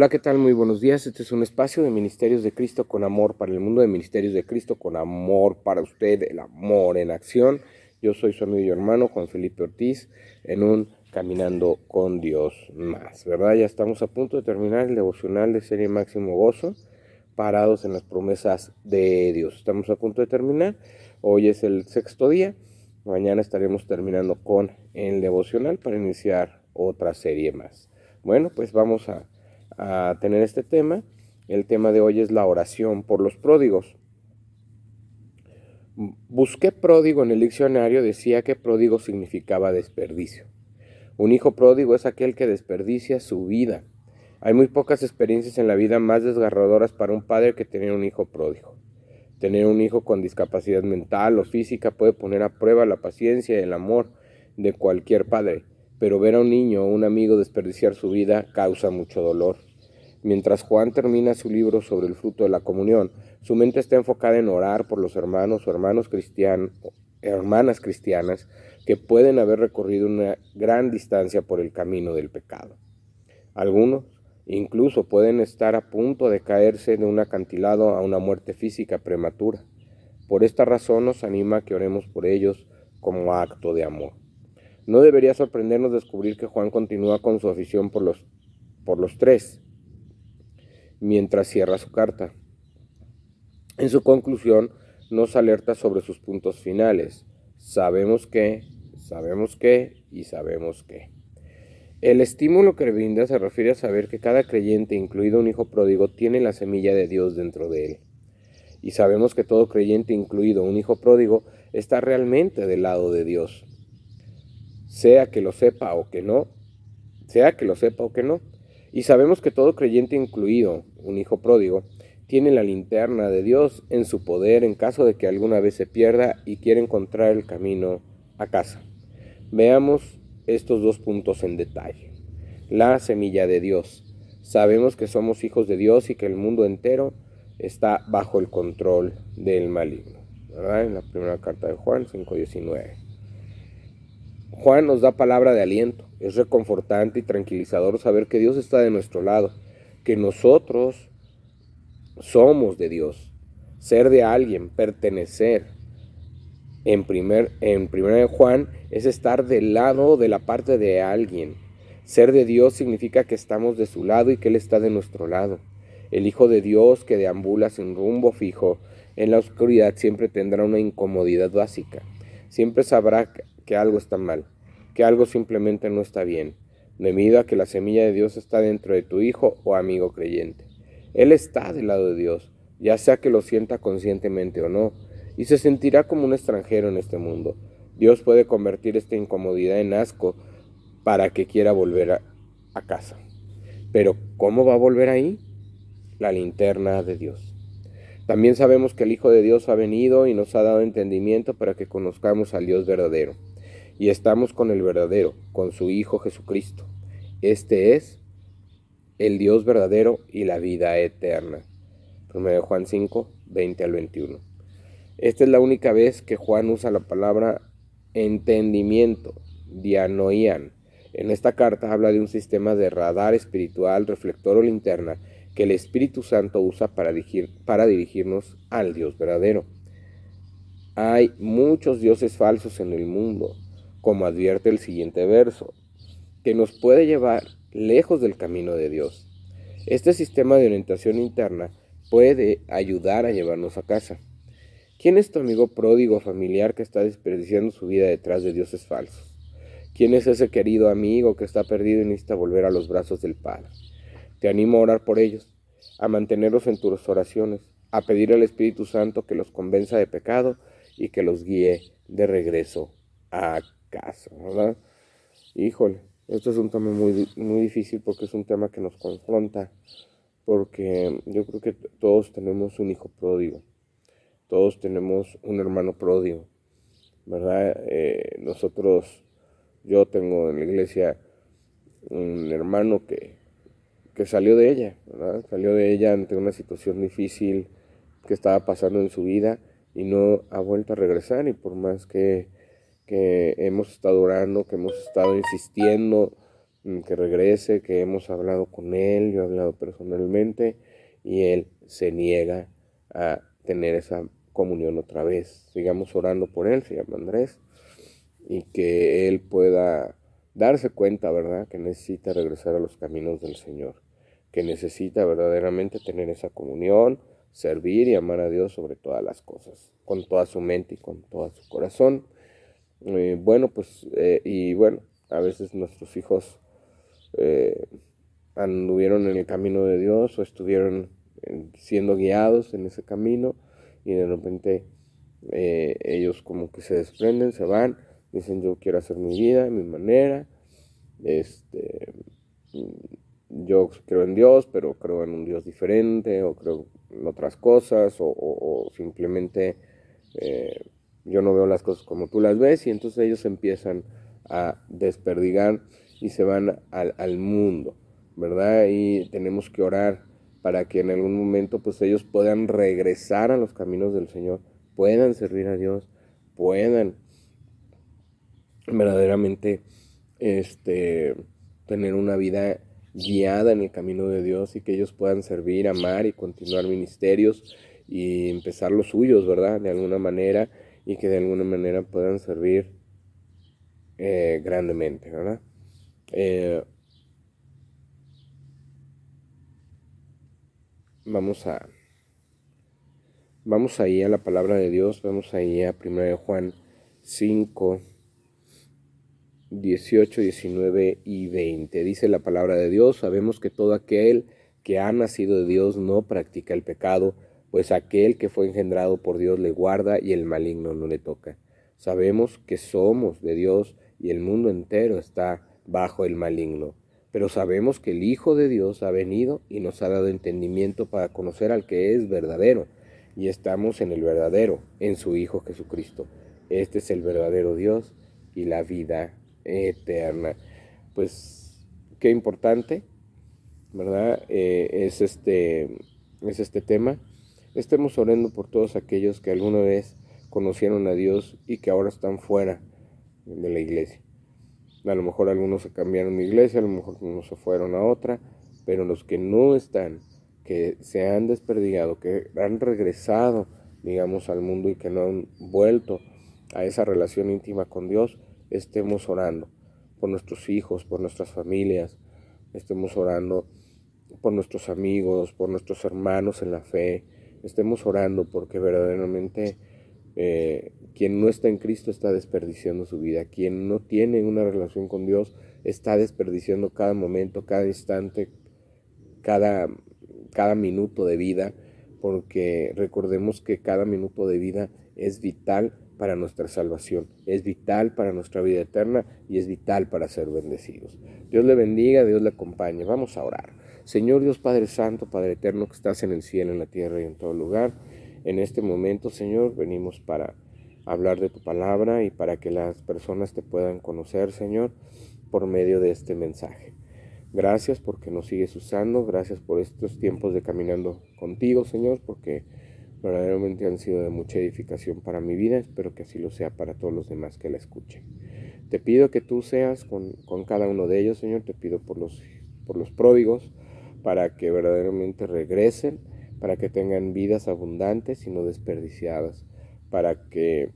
Hola, ¿qué tal? Muy buenos días. Este es un espacio de Ministerios de Cristo con amor para el mundo de Ministerios de Cristo con amor para usted, el amor en acción. Yo soy su amigo y hermano Juan Felipe Ortiz en un Caminando con Dios más, ¿verdad? Ya estamos a punto de terminar el devocional de serie Máximo Gozo, parados en las promesas de Dios. Estamos a punto de terminar. Hoy es el sexto día. Mañana estaremos terminando con el devocional para iniciar otra serie más. Bueno, pues vamos a a tener este tema. El tema de hoy es la oración por los pródigos. Busqué pródigo en el diccionario, decía que pródigo significaba desperdicio. Un hijo pródigo es aquel que desperdicia su vida. Hay muy pocas experiencias en la vida más desgarradoras para un padre que tener un hijo pródigo. Tener un hijo con discapacidad mental o física puede poner a prueba la paciencia y el amor de cualquier padre, pero ver a un niño o un amigo desperdiciar su vida causa mucho dolor. Mientras Juan termina su libro sobre el fruto de la comunión, su mente está enfocada en orar por los hermanos o cristianos, hermanas cristianas que pueden haber recorrido una gran distancia por el camino del pecado. Algunos incluso pueden estar a punto de caerse de un acantilado a una muerte física prematura. Por esta razón nos anima a que oremos por ellos como acto de amor. No debería sorprendernos descubrir que Juan continúa con su afición por los, por los tres, mientras cierra su carta. En su conclusión, nos alerta sobre sus puntos finales. Sabemos que, sabemos que y sabemos que. El estímulo que brinda se refiere a saber que cada creyente, incluido un hijo pródigo, tiene la semilla de Dios dentro de él. Y sabemos que todo creyente, incluido un hijo pródigo, está realmente del lado de Dios. Sea que lo sepa o que no, sea que lo sepa o que no. Y sabemos que todo creyente, incluido un hijo pródigo, tiene la linterna de Dios en su poder en caso de que alguna vez se pierda y quiera encontrar el camino a casa. Veamos estos dos puntos en detalle. La semilla de Dios. Sabemos que somos hijos de Dios y que el mundo entero está bajo el control del maligno. En la primera carta de Juan 5.19. Juan nos da palabra de aliento. Es reconfortante y tranquilizador saber que Dios está de nuestro lado, que nosotros somos de Dios. Ser de alguien, pertenecer. En primer, en primer Juan es estar del lado de la parte de alguien. Ser de Dios significa que estamos de su lado y que Él está de nuestro lado. El Hijo de Dios que deambula sin rumbo fijo en la oscuridad siempre tendrá una incomodidad básica. Siempre sabrá que algo está mal, que algo simplemente no está bien, debido a que la semilla de Dios está dentro de tu hijo o amigo creyente. Él está del lado de Dios, ya sea que lo sienta conscientemente o no, y se sentirá como un extranjero en este mundo. Dios puede convertir esta incomodidad en asco para que quiera volver a, casa. Pero ¿cómo va a volver ahí? La linterna de Dios. También sabemos que el Hijo de Dios ha venido y nos ha dado entendimiento para que conozcamos al Dios verdadero y estamos con el verdadero, con su Hijo Jesucristo. Este es el Dios verdadero y la vida eterna. 1 Juan 5, 20 al 21. Esta es la única vez que Juan usa la palabra entendimiento, dianoían. En esta carta habla de un sistema de radar espiritual, reflector o linterna que el Espíritu Santo usa para, dirigir, para dirigirnos al Dios verdadero. Hay muchos dioses falsos en el mundo como advierte el siguiente verso, que nos puede llevar lejos del camino de Dios. Este sistema de orientación interna puede ayudar a llevarnos a casa. ¿Quién es tu amigo pródigo familiar que está desperdiciando su vida detrás de dioses falsos? ¿Quién es ese querido amigo que está perdido y necesita volver a los brazos del Padre? Te animo a orar por ellos, a mantenerlos en tus oraciones, a pedir al Espíritu Santo que los convenza de pecado y que los guíe de regreso a casa, ¿verdad? Híjole, esto es un tema muy, muy difícil porque es un tema que nos confronta, porque yo creo que todos tenemos un hijo pródigo, todos tenemos un hermano pródigo, ¿verdad? Eh, nosotros, yo tengo en la iglesia un hermano que, que salió de ella, ¿verdad? Salió de ella ante una situación difícil que estaba pasando en su vida y no ha vuelto a regresar y por más que, que hemos estado orando, que hemos estado insistiendo que regrese, que hemos hablado con él, yo he hablado personalmente y él se niega a tener esa comunión otra vez. Sigamos orando por él, se llama Andrés, y que él pueda darse cuenta, ¿verdad?, que necesita regresar a los caminos del Señor, que necesita verdaderamente tener esa comunión, servir y amar a Dios sobre todas las cosas, con toda su mente y con todo su corazón. Eh, bueno, pues, eh, y bueno, a veces nuestros hijos eh, anduvieron en el camino de Dios o estuvieron siendo guiados en ese camino y de repente ellos como que se desprenden, se van dicen yo quiero hacer mi vida, mi manera, este, yo creo en Dios, pero creo en un Dios diferente, o creo en otras cosas, o, simplemente eh, yo no veo las cosas como tú las ves, y entonces ellos empiezan a desperdigar y se van al mundo, ¿verdad? Y tenemos que orar para que en algún momento pues ellos puedan regresar a los caminos del Señor, puedan servir a Dios, puedan verdaderamente este, tener una vida guiada en el camino de Dios y que ellos puedan servir, amar y continuar ministerios y empezar los suyos, ¿verdad? De alguna manera y que de alguna manera puedan servir eh, grandemente, ¿verdad? Eh, vamos a vamos ahí a la palabra de Dios, vamos ahí a 1 Juan 5 18, 19 y 20. Dice la palabra de Dios, sabemos que todo aquel que ha nacido de Dios no practica el pecado, pues aquel que fue engendrado por Dios le guarda y el maligno no le toca. Sabemos que somos de Dios y el mundo entero está bajo el maligno. Pero sabemos que el Hijo de Dios ha venido y nos ha dado entendimiento para conocer al que es verdadero. Y estamos en el verdadero, en su Hijo Jesucristo. Este es el verdadero Dios y la vida eterna. Pues qué importante, ¿verdad? Eh, es, este, es este tema. Estemos orando por todos aquellos que alguna vez conocieron a Dios y que ahora están fuera de la iglesia. A lo mejor algunos se cambiaron de iglesia, a lo mejor algunos se fueron a otra, pero los que no están, que se han desperdigado, que han regresado, digamos, al mundo y que no han vuelto a esa relación íntima con Dios, estemos orando por nuestros hijos, por nuestras familias, estemos orando por nuestros amigos, por nuestros hermanos en la fe, estemos orando porque verdaderamente eh, quien no está en Cristo está desperdiciando su vida, quien no tiene una relación con Dios está desperdiciando cada momento, cada instante, cada, cada minuto de vida, porque recordemos que cada minuto de vida es vital para nuestra salvación, es vital para nuestra vida eterna y es vital para ser bendecidos. Dios le bendiga, Dios le acompañe. Vamos a orar. Señor Dios Padre Santo, Padre Eterno que estás en el cielo, en la tierra y en todo lugar, en este momento, Señor, venimos para hablar de tu palabra y para que las personas te puedan conocer, Señor, por medio de este mensaje. Gracias porque nos sigues usando, gracias por estos tiempos de caminando contigo, Señor, porque verdaderamente han sido de mucha edificación para mi vida, espero que así lo sea para todos los demás que la escuchen. Te pido que tú seas con, cada uno de ellos, Señor, te pido por los, por los pródigos, para que verdaderamente regresen, para que tengan vidas abundantes y no desperdiciadas, para que,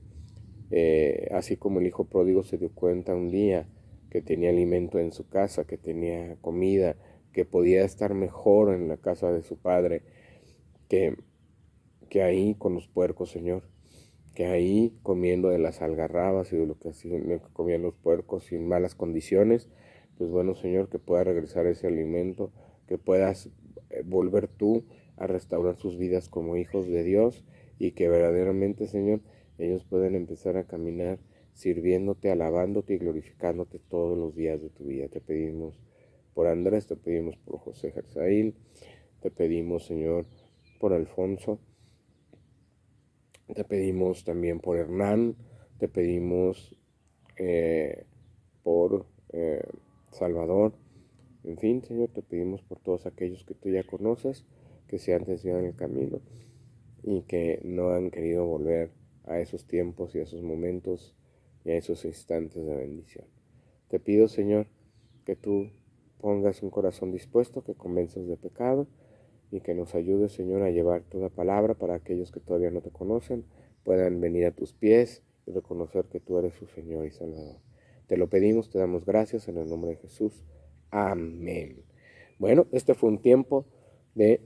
eh, así como el hijo pródigo se dio cuenta un día que tenía alimento en su casa, que tenía comida, que podía estar mejor en la casa de su padre, que que ahí con los puercos, Señor, que ahí comiendo de las algarrabas y de lo que comían los puercos sin malas condiciones, pues bueno, Señor, que pueda regresar ese alimento, que puedas eh, volver tú a restaurar sus vidas como hijos de Dios y que verdaderamente, Señor, ellos puedan empezar a caminar sirviéndote, alabándote y glorificándote todos los días de tu vida. Te pedimos por Andrés, te pedimos por José Jerzaíl, te pedimos, Señor, por Alfonso, te pedimos también por Hernán, te pedimos eh, por eh, Salvador. En fin, Señor, te pedimos por todos aquellos que tú ya conoces, que se han desviado en el camino. y que no han querido volver a esos tiempos y a esos momentos y a esos instantes de bendición. Te pido, Señor, que tú pongas un corazón dispuesto, que convenzas de pecado y que nos ayudes, Señor, a llevar toda palabra para aquellos que todavía no te conocen, puedan venir a tus pies y reconocer que tú eres su Señor y Salvador. Te lo pedimos, te damos gracias en el nombre de Jesús. Amén. Bueno, este fue un tiempo de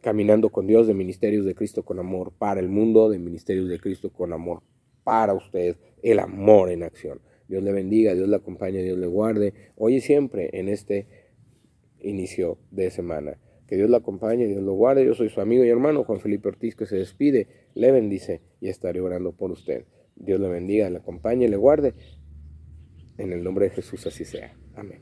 caminando con Dios, de ministerios de Cristo con amor para el mundo, de ministerios de Cristo con amor para usted, el amor en acción. Dios le bendiga, Dios le acompañe, Dios le guarde, hoy y siempre en este inicio de semana. Que Dios le acompañe, Dios lo guarde. Yo soy su amigo y hermano Juan Felipe Ortiz que se despide, le bendice y estaré orando por usted. Dios le bendiga, le acompañe, le guarde. En el nombre de Jesús así sea. Amén.